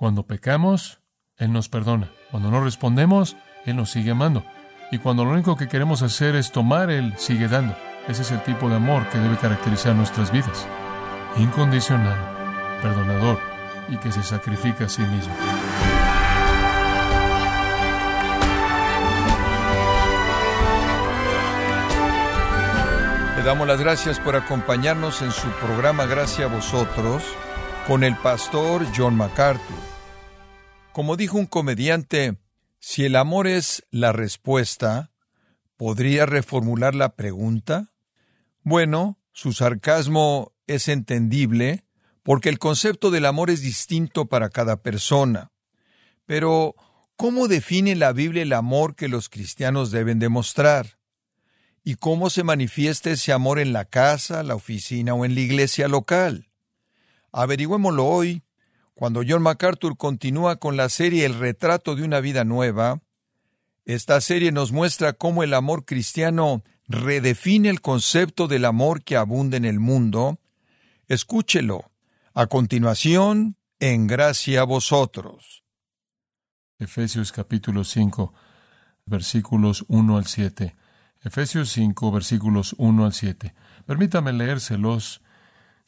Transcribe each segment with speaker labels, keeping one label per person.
Speaker 1: Cuando pecamos, Él nos perdona. Cuando no respondemos, Él nos sigue amando. Y cuando lo único que queremos hacer es tomar, Él sigue dando. Ese es el tipo de amor que debe caracterizar nuestras vidas. Incondicional, perdonador y que se sacrifica a sí mismo.
Speaker 2: Le damos las gracias por acompañarnos en su programa Gracias a vosotros con el pastor John MacArthur. Como dijo un comediante, si el amor es la respuesta, ¿podría reformular la pregunta? Bueno, su sarcasmo es entendible porque el concepto del amor es distinto para cada persona. Pero, ¿cómo define la Biblia el amor que los cristianos deben demostrar? ¿Y cómo se manifiesta ese amor en la casa, la oficina o en la iglesia local? Averigüémoslo hoy, cuando John MacArthur continúa con la serie El retrato de una vida nueva. Esta serie nos muestra cómo el amor cristiano redefine el concepto del amor que abunda en el mundo. Escúchelo. A continuación, en gracia a vosotros.
Speaker 1: Efesios capítulo 5, versículos 1 al 7. Efesios 5, versículos 1 al 7. Permítame leérselos.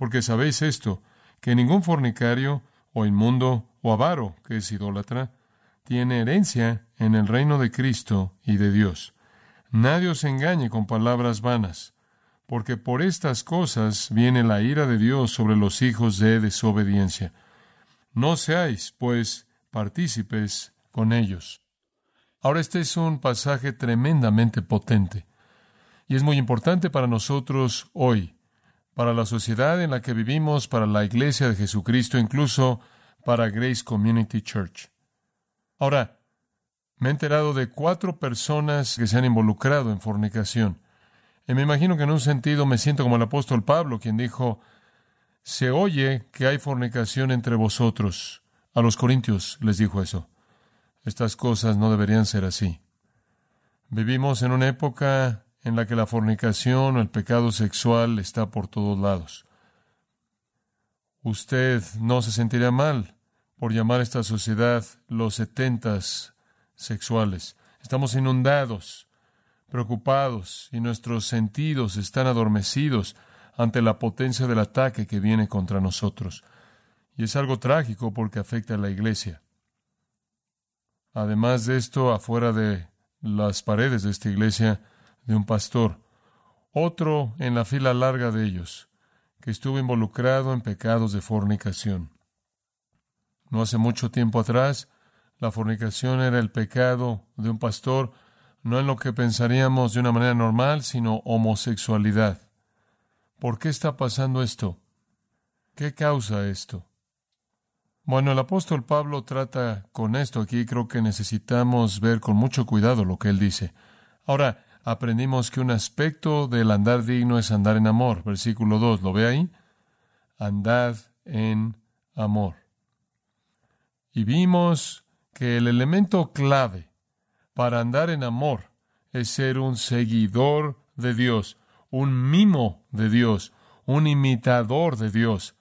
Speaker 1: Porque sabéis esto, que ningún fornicario, o inmundo, o avaro, que es idólatra, tiene herencia en el reino de Cristo y de Dios. Nadie os engañe con palabras vanas, porque por estas cosas viene la ira de Dios sobre los hijos de desobediencia. No seáis, pues, partícipes con ellos. Ahora este es un pasaje tremendamente potente y es muy importante para nosotros hoy, para la sociedad en la que vivimos, para la iglesia de Jesucristo, incluso para Grace Community Church. Ahora, me he enterado de cuatro personas que se han involucrado en fornicación. Y me imagino que en un sentido me siento como el apóstol Pablo, quien dijo, se oye que hay fornicación entre vosotros. A los corintios les dijo eso. Estas cosas no deberían ser así. Vivimos en una época en la que la fornicación o el pecado sexual está por todos lados. Usted no se sentiría mal por llamar a esta sociedad los setentas sexuales. Estamos inundados, preocupados, y nuestros sentidos están adormecidos ante la potencia del ataque que viene contra nosotros. Y es algo trágico porque afecta a la iglesia. Además de esto, afuera de las paredes de esta iglesia, de un pastor, otro en la fila larga de ellos, que estuvo involucrado en pecados de fornicación. No hace mucho tiempo atrás, la fornicación era el pecado de un pastor, no en lo que pensaríamos de una manera normal, sino homosexualidad. ¿Por qué está pasando esto? ¿Qué causa esto? Bueno, el apóstol Pablo trata con esto aquí, creo que necesitamos ver con mucho cuidado lo que él dice. Ahora, aprendimos que un aspecto del andar digno es andar en amor. Versículo 2, ¿lo ve ahí? Andad en amor. Y vimos que el elemento clave para andar en amor es ser un seguidor de Dios, un mimo de Dios, un imitador de Dios.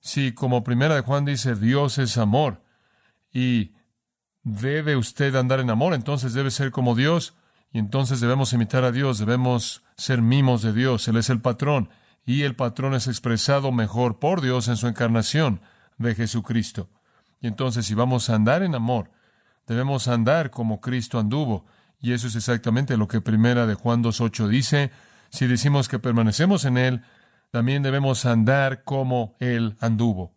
Speaker 1: Si, como primera de Juan dice, Dios es amor y debe usted andar en amor, entonces debe ser como Dios y entonces debemos imitar a Dios, debemos ser mimos de Dios, Él es el patrón y el patrón es expresado mejor por Dios en su encarnación de Jesucristo. Y entonces si vamos a andar en amor, debemos andar como Cristo anduvo. Y eso es exactamente lo que primera de Juan 2.8 dice. Si decimos que permanecemos en Él, también debemos andar como Él anduvo.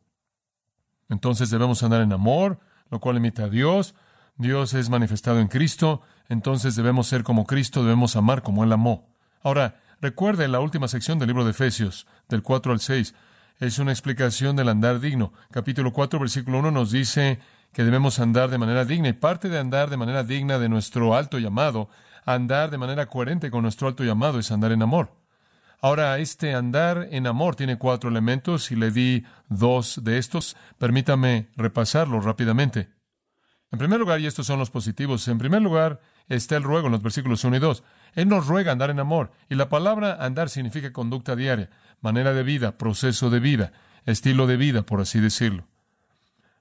Speaker 1: Entonces debemos andar en amor, lo cual imita a Dios. Dios es manifestado en Cristo, entonces debemos ser como Cristo, debemos amar como Él amó. Ahora, recuerde la última sección del libro de Efesios, del 4 al 6. Es una explicación del andar digno. Capítulo 4, versículo 1 nos dice que debemos andar de manera digna. Y parte de andar de manera digna de nuestro alto llamado, andar de manera coherente con nuestro alto llamado, es andar en amor. Ahora, este andar en amor tiene cuatro elementos y le di dos de estos. Permítame repasarlos rápidamente. En primer lugar, y estos son los positivos, en primer lugar está el ruego en los versículos 1 y 2. Él nos ruega andar en amor. Y la palabra andar significa conducta diaria, manera de vida, proceso de vida, estilo de vida, por así decirlo.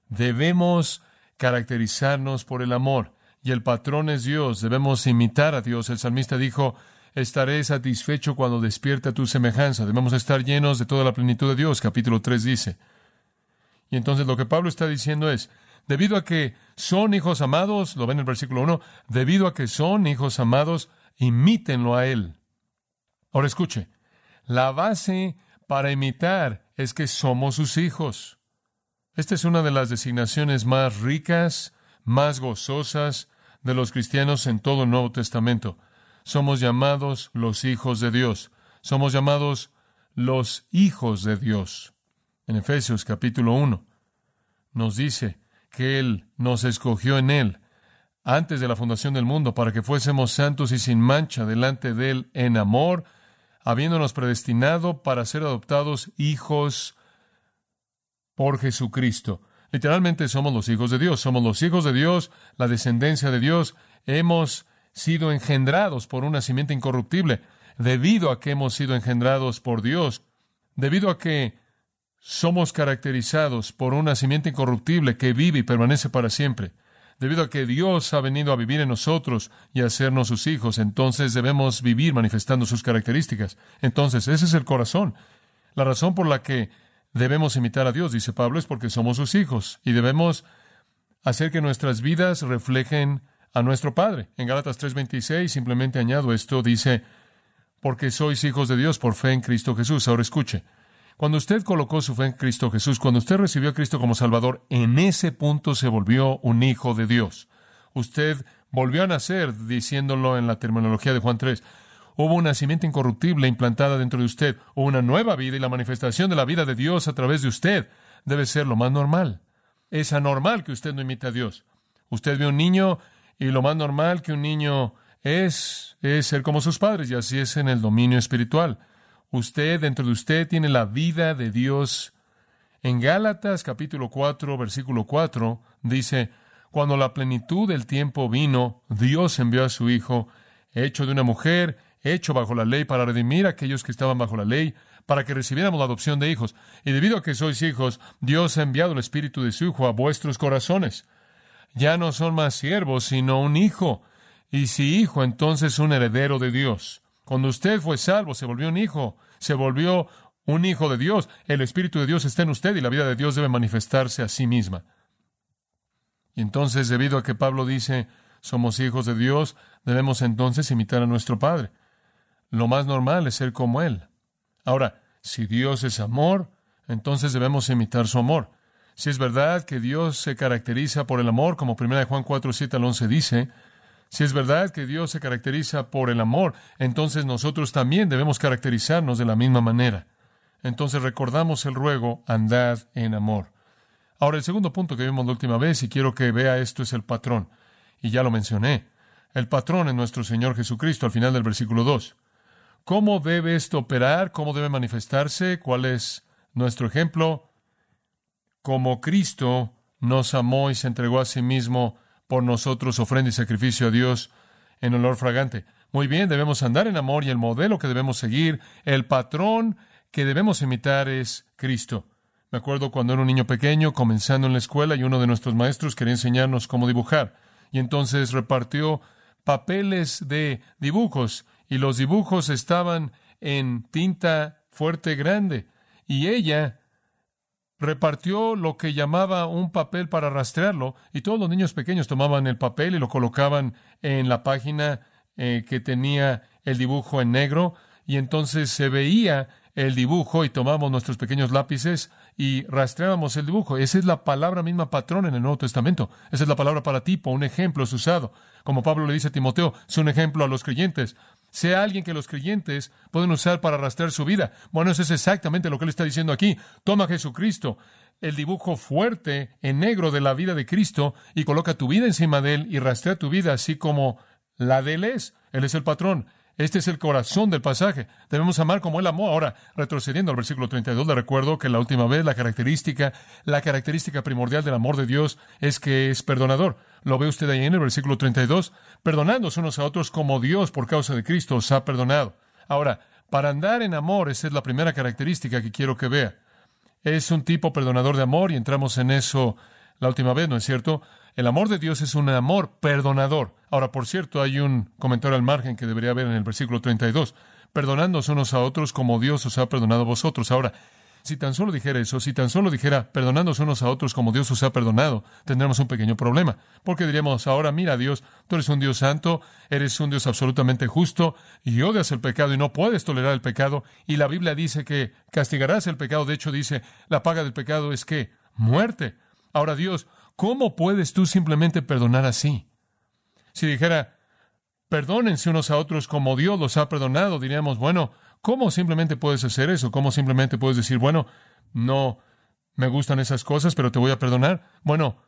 Speaker 1: Debemos caracterizarnos por el amor. Y el patrón es Dios. Debemos imitar a Dios. El salmista dijo, estaré satisfecho cuando despierte tu semejanza. Debemos estar llenos de toda la plenitud de Dios. Capítulo 3 dice. Y entonces lo que Pablo está diciendo es, debido a que son hijos amados, lo ven en el versículo 1, debido a que son hijos amados, imítenlo a Él. Ahora escuche, la base para imitar es que somos sus hijos. Esta es una de las designaciones más ricas, más gozosas de los cristianos en todo el Nuevo Testamento. Somos llamados los hijos de Dios. Somos llamados los hijos de Dios. En Efesios capítulo 1 nos dice que Él nos escogió en Él antes de la fundación del mundo para que fuésemos santos y sin mancha delante de Él en amor, habiéndonos predestinado para ser adoptados hijos por Jesucristo. Literalmente somos los hijos de Dios, somos los hijos de Dios, la descendencia de Dios, hemos sido engendrados por una simiente incorruptible, debido a que hemos sido engendrados por Dios, debido a que somos caracterizados por una simiente incorruptible que vive y permanece para siempre. Debido a que Dios ha venido a vivir en nosotros y a hacernos sus hijos, entonces debemos vivir manifestando sus características. Entonces, ese es el corazón. La razón por la que debemos imitar a Dios, dice Pablo, es porque somos sus hijos y debemos hacer que nuestras vidas reflejen a nuestro Padre. En Gálatas 3:26 simplemente añado esto, dice, porque sois hijos de Dios por fe en Cristo Jesús. Ahora escuche, cuando usted colocó su fe en Cristo Jesús, cuando usted recibió a Cristo como Salvador, en ese punto se volvió un hijo de Dios. Usted volvió a nacer, diciéndolo en la terminología de Juan 3. Hubo un nacimiento incorruptible implantada dentro de usted, hubo una nueva vida y la manifestación de la vida de Dios a través de usted debe ser lo más normal. Es anormal que usted no imite a Dios. Usted ve un niño y lo más normal que un niño es es ser como sus padres y así es en el dominio espiritual. Usted, dentro de usted, tiene la vida de Dios. En Gálatas capítulo 4, versículo 4, dice, cuando la plenitud del tiempo vino, Dios envió a su Hijo, hecho de una mujer, hecho bajo la ley para redimir a aquellos que estaban bajo la ley, para que recibiéramos la adopción de hijos. Y debido a que sois hijos, Dios ha enviado el Espíritu de su Hijo a vuestros corazones. Ya no son más siervos, sino un hijo. Y si hijo, entonces un heredero de Dios. Cuando usted fue salvo, se volvió un hijo, se volvió un hijo de Dios. El Espíritu de Dios está en usted y la vida de Dios debe manifestarse a sí misma. Y entonces, debido a que Pablo dice, somos hijos de Dios, debemos entonces imitar a nuestro Padre. Lo más normal es ser como Él. Ahora, si Dios es amor, entonces debemos imitar su amor. Si es verdad que Dios se caracteriza por el amor, como 1 Juan 4, 7 al 11 dice, si es verdad que Dios se caracteriza por el amor, entonces nosotros también debemos caracterizarnos de la misma manera. Entonces recordamos el ruego, andad en amor. Ahora, el segundo punto que vimos la última vez, y quiero que vea esto, es el patrón. Y ya lo mencioné. El patrón es nuestro Señor Jesucristo al final del versículo 2. ¿Cómo debe esto operar? ¿Cómo debe manifestarse? ¿Cuál es nuestro ejemplo? Como Cristo nos amó y se entregó a sí mismo por nosotros, ofrenda y sacrificio a Dios en olor fragante. Muy bien, debemos andar en amor y el modelo que debemos seguir, el patrón que debemos imitar es Cristo. Me acuerdo cuando era un niño pequeño, comenzando en la escuela, y uno de nuestros maestros quería enseñarnos cómo dibujar. Y entonces repartió papeles de dibujos y los dibujos estaban en tinta fuerte grande. Y ella repartió lo que llamaba un papel para rastrearlo, y todos los niños pequeños tomaban el papel y lo colocaban en la página eh, que tenía el dibujo en negro, y entonces se veía el dibujo y tomamos nuestros pequeños lápices y rastreábamos el dibujo. Esa es la palabra misma patrón en el Nuevo Testamento. Esa es la palabra para tipo, un ejemplo es usado. Como Pablo le dice a Timoteo, es un ejemplo a los creyentes. Sea alguien que los creyentes pueden usar para rastrear su vida. Bueno, eso es exactamente lo que él está diciendo aquí. Toma a Jesucristo, el dibujo fuerte en negro de la vida de Cristo y coloca tu vida encima de Él y rastrea tu vida así como la de Él es. Él es el patrón. Este es el corazón del pasaje. Debemos amar como Él amó. Ahora, retrocediendo al versículo 32, le recuerdo que la última vez la característica, la característica primordial del amor de Dios es que es perdonador. Lo ve usted ahí en el versículo 32, perdonándose unos a otros como Dios por causa de Cristo os ha perdonado. Ahora, para andar en amor, esa es la primera característica que quiero que vea. Es un tipo perdonador de amor y entramos en eso la última vez, ¿no es cierto? El amor de Dios es un amor perdonador. Ahora, por cierto, hay un comentario al margen que debería haber en el versículo 32. Perdonándonos unos a otros como Dios os ha perdonado a vosotros. Ahora, si tan solo dijera eso, si tan solo dijera, perdonándonos unos a otros como Dios os ha perdonado, tendríamos un pequeño problema. Porque diríamos, ahora mira Dios, tú eres un Dios santo, eres un Dios absolutamente justo, y odias el pecado y no puedes tolerar el pecado, y la Biblia dice que castigarás el pecado, de hecho dice, la paga del pecado es que muerte. Ahora Dios, ¿cómo puedes tú simplemente perdonar así? Si dijera, perdónense unos a otros como Dios los ha perdonado, diríamos, bueno, ¿Cómo simplemente puedes hacer eso? ¿Cómo simplemente puedes decir, bueno, no me gustan esas cosas, pero te voy a perdonar? Bueno,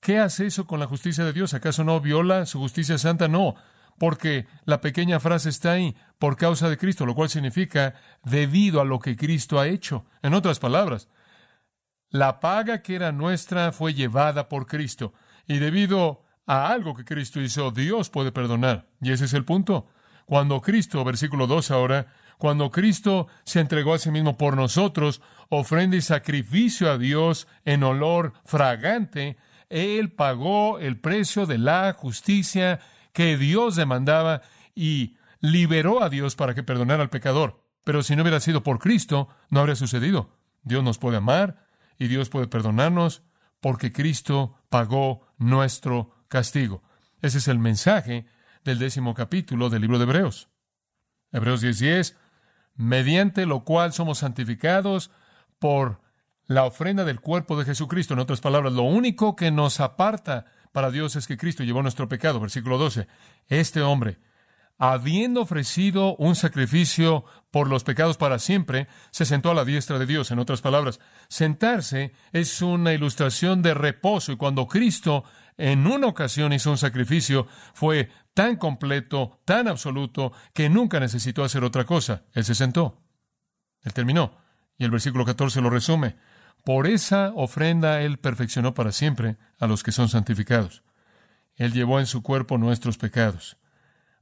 Speaker 1: ¿qué hace eso con la justicia de Dios? ¿Acaso no viola su justicia santa? No, porque la pequeña frase está ahí, por causa de Cristo, lo cual significa debido a lo que Cristo ha hecho. En otras palabras, la paga que era nuestra fue llevada por Cristo, y debido a algo que Cristo hizo, Dios puede perdonar. Y ese es el punto. Cuando Cristo, versículo 2 ahora, cuando Cristo se entregó a sí mismo por nosotros, ofrenda y sacrificio a Dios en olor fragante, Él pagó el precio de la justicia que Dios demandaba y liberó a Dios para que perdonara al pecador. Pero si no hubiera sido por Cristo, no habría sucedido. Dios nos puede amar y Dios puede perdonarnos porque Cristo pagó nuestro castigo. Ese es el mensaje del décimo capítulo del libro de Hebreos. Hebreos 10:10 mediante lo cual somos santificados por la ofrenda del cuerpo de Jesucristo. En otras palabras, lo único que nos aparta para Dios es que Cristo llevó nuestro pecado. Versículo 12. Este hombre, habiendo ofrecido un sacrificio por los pecados para siempre, se sentó a la diestra de Dios. En otras palabras, sentarse es una ilustración de reposo y cuando Cristo en una ocasión hizo un sacrificio, fue tan completo, tan absoluto, que nunca necesitó hacer otra cosa. Él se sentó. Él terminó. Y el versículo 14 lo resume. Por esa ofrenda Él perfeccionó para siempre a los que son santificados. Él llevó en su cuerpo nuestros pecados.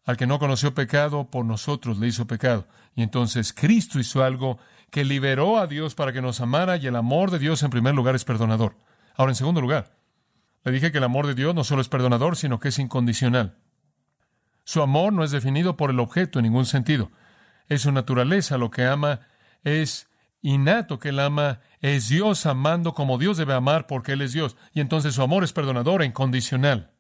Speaker 1: Al que no conoció pecado, por nosotros le hizo pecado. Y entonces Cristo hizo algo que liberó a Dios para que nos amara y el amor de Dios en primer lugar es perdonador. Ahora, en segundo lugar, le dije que el amor de Dios no solo es perdonador, sino que es incondicional. Su amor no es definido por el objeto en ningún sentido. Es su naturaleza lo que ama, es innato que él ama, es Dios amando como Dios debe amar porque Él es Dios. Y entonces su amor es perdonador e incondicional.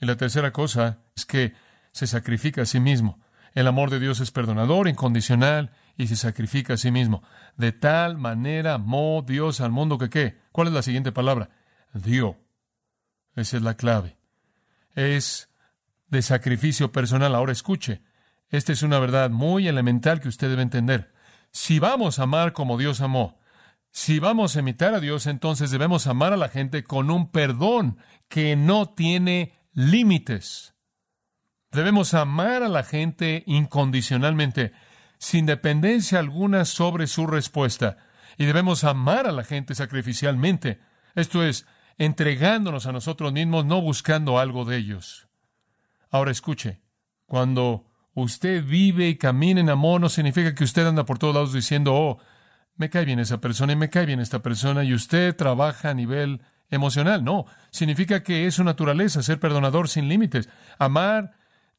Speaker 1: Y la tercera cosa es que se sacrifica a sí mismo. El amor de Dios es perdonador, incondicional y se sacrifica a sí mismo. De tal manera amó Dios al mundo que qué. ¿Cuál es la siguiente palabra? Dio. Esa es la clave. Es de sacrificio personal. Ahora escuche, esta es una verdad muy elemental que usted debe entender. Si vamos a amar como Dios amó, si vamos a imitar a Dios, entonces debemos amar a la gente con un perdón que no tiene límites. Debemos amar a la gente incondicionalmente, sin dependencia alguna sobre su respuesta. Y debemos amar a la gente sacrificialmente. Esto es, entregándonos a nosotros mismos, no buscando algo de ellos. Ahora escuche, cuando usted vive y camina en amor, no significa que usted anda por todos lados diciendo, oh, me cae bien esa persona y me cae bien esta persona y usted trabaja a nivel emocional. No, significa que es su naturaleza ser perdonador sin límites, amar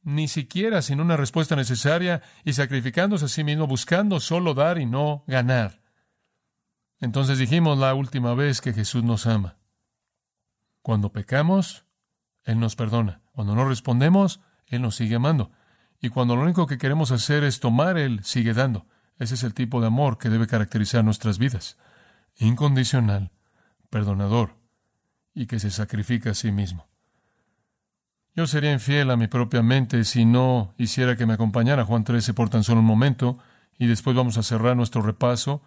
Speaker 1: ni siquiera sin una respuesta necesaria y sacrificándose a sí mismo, buscando solo dar y no ganar. Entonces dijimos la última vez que Jesús nos ama. Cuando pecamos, Él nos perdona. Cuando no respondemos, Él nos sigue amando. Y cuando lo único que queremos hacer es tomar, Él sigue dando. Ese es el tipo de amor que debe caracterizar nuestras vidas. Incondicional, perdonador y que se sacrifica a sí mismo. Yo sería infiel a mi propia mente si no hiciera que me acompañara Juan 13 por tan solo un momento y después vamos a cerrar nuestro repaso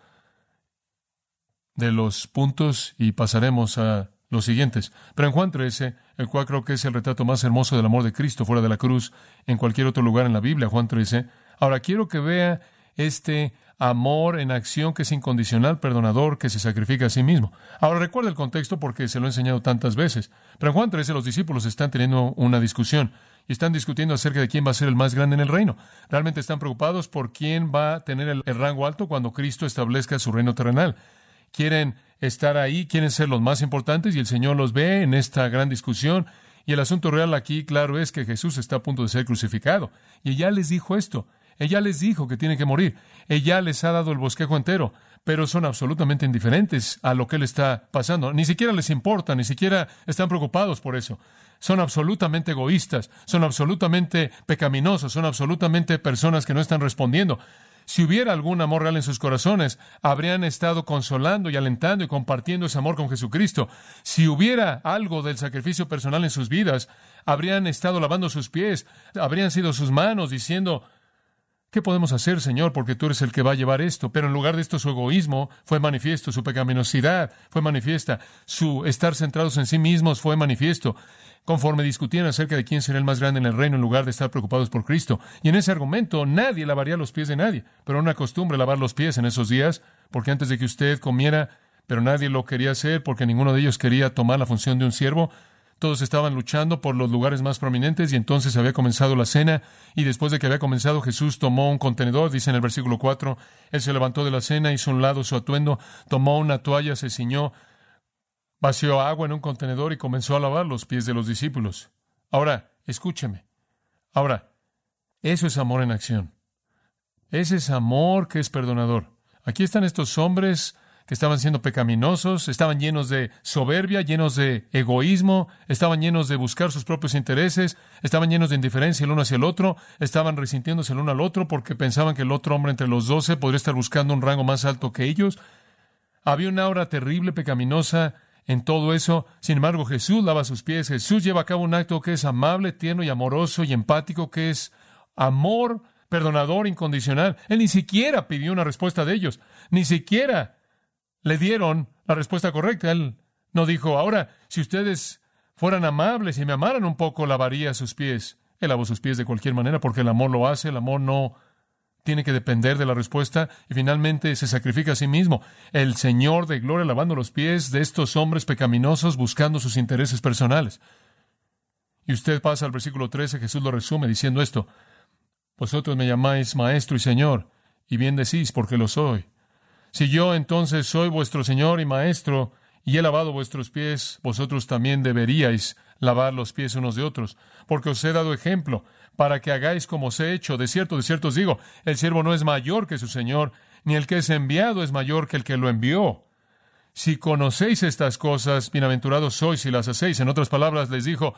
Speaker 1: de los puntos y pasaremos a los siguientes. Pero en Juan 13, el cual creo que es el retrato más hermoso del amor de Cristo fuera de la cruz en cualquier otro lugar en la Biblia, Juan 13. Ahora quiero que vea este amor en acción que es incondicional, perdonador, que se sacrifica a sí mismo. Ahora recuerda el contexto porque se lo he enseñado tantas veces. Pero en Juan 13 los discípulos están teniendo una discusión y están discutiendo acerca de quién va a ser el más grande en el reino. Realmente están preocupados por quién va a tener el, el rango alto cuando Cristo establezca su reino terrenal. Quieren estar ahí, quieren ser los más importantes y el Señor los ve en esta gran discusión. Y el asunto real aquí, claro, es que Jesús está a punto de ser crucificado. Y ella les dijo esto. Ella les dijo que tiene que morir. Ella les ha dado el bosquejo entero, pero son absolutamente indiferentes a lo que le está pasando. Ni siquiera les importa, ni siquiera están preocupados por eso. Son absolutamente egoístas, son absolutamente pecaminosos, son absolutamente personas que no están respondiendo. Si hubiera algún amor real en sus corazones, habrían estado consolando y alentando y compartiendo ese amor con Jesucristo. Si hubiera algo del sacrificio personal en sus vidas, habrían estado lavando sus pies, habrían sido sus manos diciendo, ¿Qué podemos hacer, Señor? Porque tú eres el que va a llevar esto. Pero en lugar de esto, su egoísmo fue manifiesto, su pecaminosidad fue manifiesta, su estar centrados en sí mismos fue manifiesto, conforme discutían acerca de quién será el más grande en el reino en lugar de estar preocupados por Cristo. Y en ese argumento, nadie lavaría los pies de nadie. Pero una costumbre lavar los pies en esos días, porque antes de que usted comiera, pero nadie lo quería hacer porque ninguno de ellos quería tomar la función de un siervo, todos estaban luchando por los lugares más prominentes y entonces había comenzado la cena y después de que había comenzado Jesús tomó un contenedor, dice en el versículo 4, él se levantó de la cena, hizo un lado su atuendo, tomó una toalla, se ciñó, vació agua en un contenedor y comenzó a lavar los pies de los discípulos. Ahora, escúcheme. Ahora, eso es amor en acción. Ese es amor que es perdonador. Aquí están estos hombres que estaban siendo pecaminosos, estaban llenos de soberbia, llenos de egoísmo, estaban llenos de buscar sus propios intereses, estaban llenos de indiferencia el uno hacia el otro, estaban resintiéndose el uno al otro porque pensaban que el otro hombre entre los doce podría estar buscando un rango más alto que ellos. Había una aura terrible, pecaminosa en todo eso. Sin embargo, Jesús lava sus pies, Jesús lleva a cabo un acto que es amable, tierno y amoroso y empático, que es amor perdonador, incondicional. Él ni siquiera pidió una respuesta de ellos, ni siquiera le dieron la respuesta correcta. Él no dijo, ahora, si ustedes fueran amables y me amaran un poco, lavaría sus pies. Él lavó sus pies de cualquier manera porque el amor lo hace, el amor no tiene que depender de la respuesta y finalmente se sacrifica a sí mismo. El Señor de gloria lavando los pies de estos hombres pecaminosos buscando sus intereses personales. Y usted pasa al versículo 13, Jesús lo resume diciendo esto, Vosotros me llamáis maestro y Señor, y bien decís porque lo soy. Si yo entonces soy vuestro Señor y Maestro, y he lavado vuestros pies, vosotros también deberíais lavar los pies unos de otros, porque os he dado ejemplo, para que hagáis como os he hecho. De cierto, de cierto os digo, el siervo no es mayor que su Señor, ni el que es enviado es mayor que el que lo envió. Si conocéis estas cosas, bienaventurados sois si las hacéis. En otras palabras, les dijo,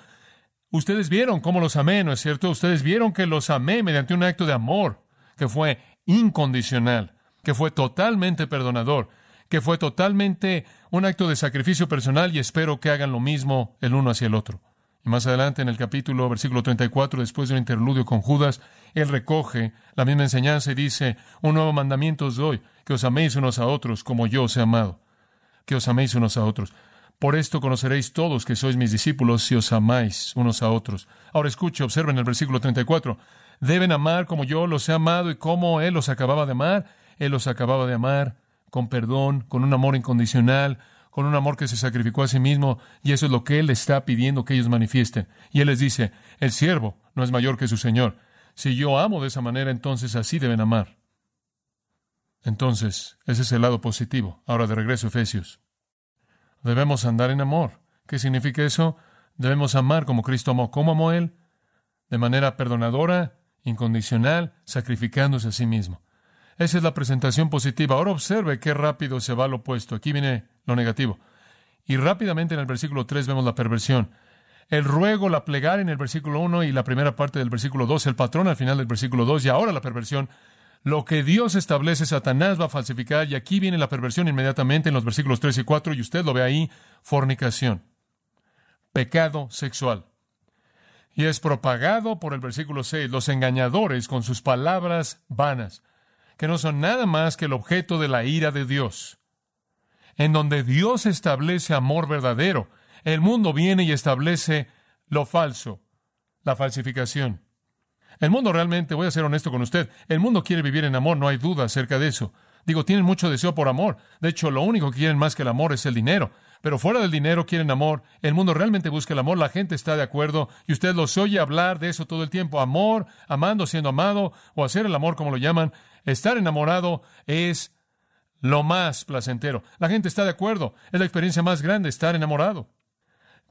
Speaker 1: ustedes vieron cómo los amé, ¿no es cierto? Ustedes vieron que los amé mediante un acto de amor que fue incondicional que fue totalmente perdonador, que fue totalmente un acto de sacrificio personal y espero que hagan lo mismo el uno hacia el otro. Y más adelante en el capítulo, versículo 34, después de un interludio con Judas, él recoge la misma enseñanza y dice, un nuevo mandamiento os doy, que os améis unos a otros como yo os he amado, que os améis unos a otros. Por esto conoceréis todos que sois mis discípulos si os amáis unos a otros. Ahora escuche, observen el versículo 34. Deben amar como yo los he amado y como Él los acababa de amar. Él los acababa de amar con perdón, con un amor incondicional, con un amor que se sacrificó a sí mismo, y eso es lo que Él está pidiendo que ellos manifiesten. Y Él les dice, el siervo no es mayor que su Señor. Si yo amo de esa manera, entonces así deben amar. Entonces, ese es el lado positivo. Ahora de regreso, Efesios. Debemos andar en amor. ¿Qué significa eso? Debemos amar como Cristo amó. ¿Cómo amó Él? De manera perdonadora, incondicional, sacrificándose a sí mismo. Esa es la presentación positiva. Ahora observe qué rápido se va lo opuesto. Aquí viene lo negativo. Y rápidamente en el versículo 3 vemos la perversión. El ruego, la plegar en el versículo 1 y la primera parte del versículo 2, el patrón al final del versículo 2 y ahora la perversión. Lo que Dios establece, Satanás va a falsificar y aquí viene la perversión inmediatamente en los versículos 3 y 4 y usted lo ve ahí, fornicación, pecado sexual. Y es propagado por el versículo 6, los engañadores con sus palabras vanas que no son nada más que el objeto de la ira de Dios. en donde Dios establece amor verdadero. El mundo viene y establece lo falso, la falsificación. El mundo realmente, voy a ser honesto con usted, el mundo quiere vivir en amor, no hay duda acerca de eso. Digo, tienen mucho deseo por amor. De hecho, lo único que quieren más que el amor es el dinero. Pero fuera del dinero quieren amor. El mundo realmente busca el amor. La gente está de acuerdo. Y usted los oye hablar de eso todo el tiempo. Amor, amando, siendo amado, o hacer el amor como lo llaman. Estar enamorado es lo más placentero. La gente está de acuerdo. Es la experiencia más grande estar enamorado.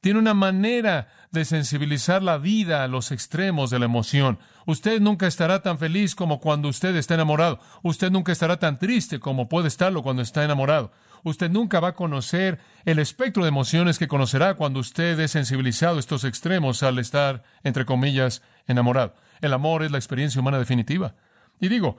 Speaker 1: Tiene una manera de sensibilizar la vida a los extremos de la emoción. Usted nunca estará tan feliz como cuando usted está enamorado. Usted nunca estará tan triste como puede estarlo cuando está enamorado. Usted nunca va a conocer el espectro de emociones que conocerá cuando usted es sensibilizado a estos extremos al estar, entre comillas, enamorado. El amor es la experiencia humana definitiva. Y digo,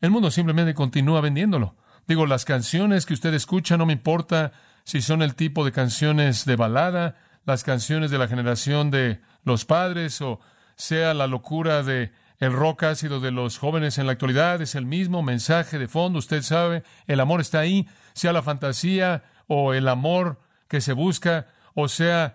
Speaker 1: el mundo simplemente continúa vendiéndolo. Digo, las canciones que usted escucha no me importa si son el tipo de canciones de balada, las canciones de la generación de los padres o sea la locura de el rock ácido de los jóvenes en la actualidad, es el mismo mensaje de fondo, usted sabe, el amor está ahí, sea la fantasía o el amor que se busca, o sea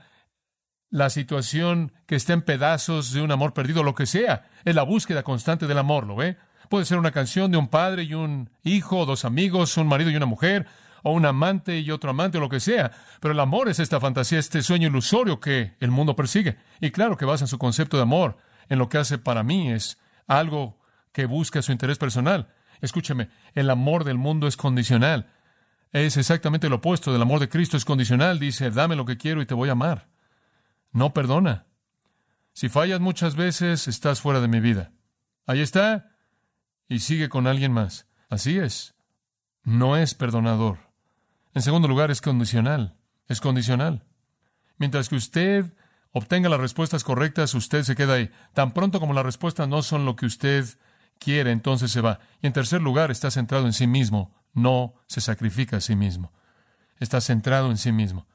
Speaker 1: la situación que está en pedazos de un amor perdido, lo que sea, es la búsqueda constante del amor, ¿lo ve? Puede ser una canción de un padre y un hijo, dos amigos, un marido y una mujer, o un amante y otro amante, o lo que sea. Pero el amor es esta fantasía, este sueño ilusorio que el mundo persigue. Y claro que basa su concepto de amor, en lo que hace para mí, es algo que busca su interés personal. Escúcheme, el amor del mundo es condicional. Es exactamente lo opuesto del amor de Cristo, es condicional. Dice, dame lo que quiero y te voy a amar. No perdona. Si fallas muchas veces, estás fuera de mi vida. Ahí está. Y sigue con alguien más. Así es. No es perdonador. En segundo lugar, es condicional. Es condicional. Mientras que usted obtenga las respuestas correctas, usted se queda ahí. Tan pronto como las respuestas no son lo que usted quiere, entonces se va. Y en tercer lugar, está centrado en sí mismo. No se sacrifica a sí mismo. Está centrado en sí mismo.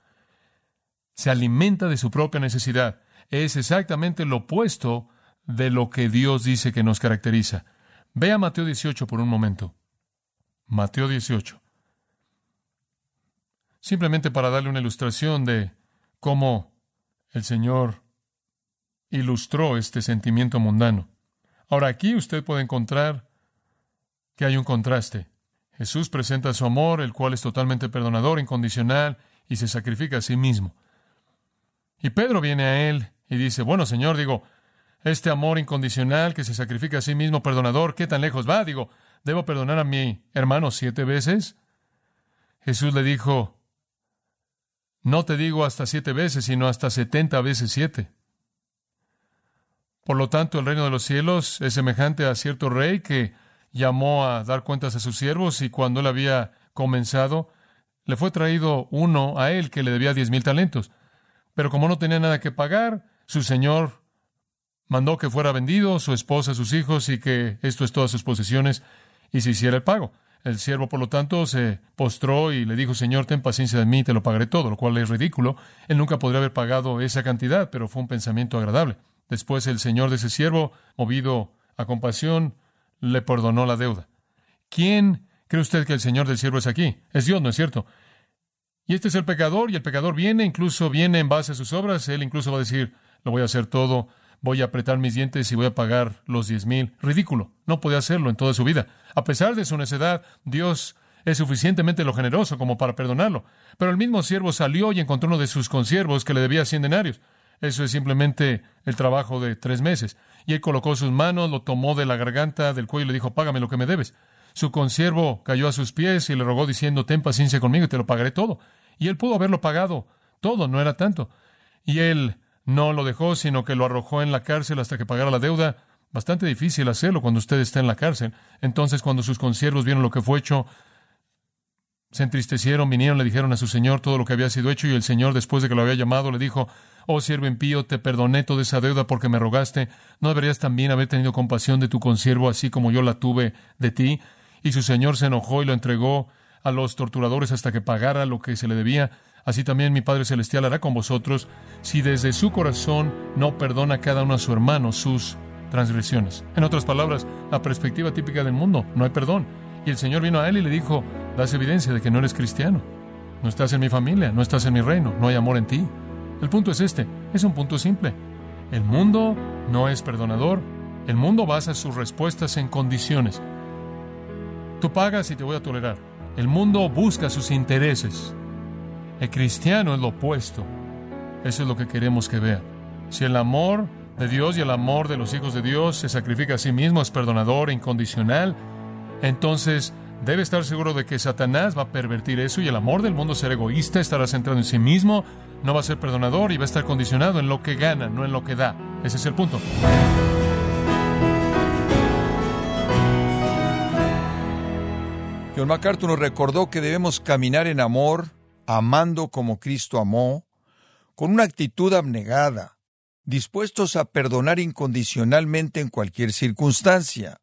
Speaker 1: Se alimenta de su propia necesidad. Es exactamente lo opuesto de lo que Dios dice que nos caracteriza. Vea Mateo 18 por un momento. Mateo 18 simplemente para darle una ilustración de cómo el Señor ilustró este sentimiento mundano. Ahora aquí usted puede encontrar que hay un contraste. Jesús presenta su amor, el cual es totalmente perdonador, incondicional, y se sacrifica a sí mismo. Y Pedro viene a él y dice, bueno, Señor, digo, este amor incondicional que se sacrifica a sí mismo, perdonador, ¿qué tan lejos va? Digo, ¿debo perdonar a mi hermano siete veces? Jesús le dijo, no te digo hasta siete veces, sino hasta setenta veces siete. Por lo tanto, el reino de los cielos es semejante a cierto rey que llamó a dar cuentas a sus siervos y cuando él había comenzado, le fue traído uno a él que le debía diez mil talentos. Pero como no tenía nada que pagar, su señor mandó que fuera vendido, su esposa, sus hijos y que esto es todas sus posesiones y se hiciera el pago. El siervo, por lo tanto, se postró y le dijo, Señor, ten paciencia de mí, te lo pagaré todo, lo cual es ridículo. Él nunca podría haber pagado esa cantidad, pero fue un pensamiento agradable. Después el Señor de ese siervo, movido a compasión, le perdonó la deuda. ¿Quién cree usted que el Señor del siervo es aquí? Es Dios, ¿no es cierto? Y este es el pecador, y el pecador viene, incluso viene en base a sus obras, él incluso va a decir, lo voy a hacer todo voy a apretar mis dientes y voy a pagar los diez mil. Ridículo. No podía hacerlo en toda su vida. A pesar de su necedad, Dios es suficientemente lo generoso como para perdonarlo. Pero el mismo siervo salió y encontró uno de sus consiervos que le debía cien denarios. Eso es simplemente el trabajo de tres meses. Y él colocó sus manos, lo tomó de la garganta, del cuello y le dijo, págame lo que me debes. Su consiervo cayó a sus pies y le rogó diciendo, ten paciencia conmigo y te lo pagaré todo. Y él pudo haberlo pagado todo, no era tanto. Y él no lo dejó, sino que lo arrojó en la cárcel hasta que pagara la deuda. Bastante difícil hacerlo cuando usted está en la cárcel. Entonces, cuando sus consiervos vieron lo que fue hecho, se entristecieron, vinieron, le dijeron a su señor todo lo que había sido hecho, y el señor, después de que lo había llamado, le dijo, Oh siervo impío, te perdoné toda esa deuda porque me rogaste. ¿No deberías también haber tenido compasión de tu consiervo así como yo la tuve de ti? Y su señor se enojó y lo entregó a los torturadores hasta que pagara lo que se le debía. Así también mi Padre Celestial hará con vosotros si desde su corazón no perdona cada uno a su hermano sus transgresiones. En otras palabras, la perspectiva típica del mundo, no hay perdón. Y el Señor vino a él y le dijo, das evidencia de que no eres cristiano. no estás en mi familia, no estás en mi reino, no hay amor en ti. El punto es este, es un punto simple. El mundo no es perdonador, el mundo basa sus respuestas en condiciones. Tú pagas y te voy a tolerar. El mundo busca sus intereses. El cristiano es lo opuesto. Eso es lo que queremos que vea. Si el amor de Dios y el amor de los hijos de Dios se sacrifica a sí mismo, es perdonador, incondicional, entonces debe estar seguro de que Satanás va a pervertir eso y el amor del mundo será egoísta, estará centrado en sí mismo, no va a ser perdonador y va a estar condicionado en lo que gana, no en lo que da. Ese es el punto.
Speaker 2: John MacArthur nos recordó que debemos caminar en amor, amando como Cristo amó, con una actitud abnegada, dispuestos a perdonar incondicionalmente en cualquier circunstancia.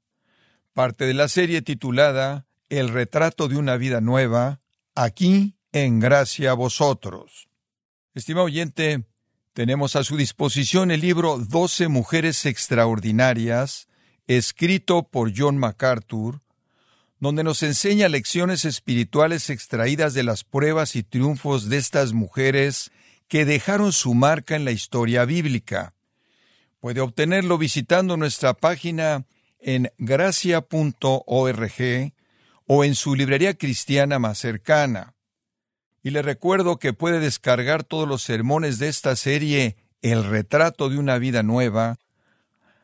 Speaker 2: Parte de la serie titulada El retrato de una vida nueva, aquí en gracia a vosotros. Estimado oyente, tenemos a su disposición el libro Doce Mujeres Extraordinarias, escrito por John MacArthur, donde nos enseña lecciones espirituales extraídas de las pruebas y triunfos de estas mujeres que dejaron su marca en la historia bíblica. Puede obtenerlo visitando nuestra página en gracia.org o en su librería cristiana más cercana. Y le recuerdo que puede descargar todos los sermones de esta serie El retrato de una vida nueva,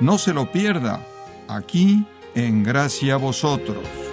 Speaker 2: No se lo pierda, aquí en Gracia a Vosotros.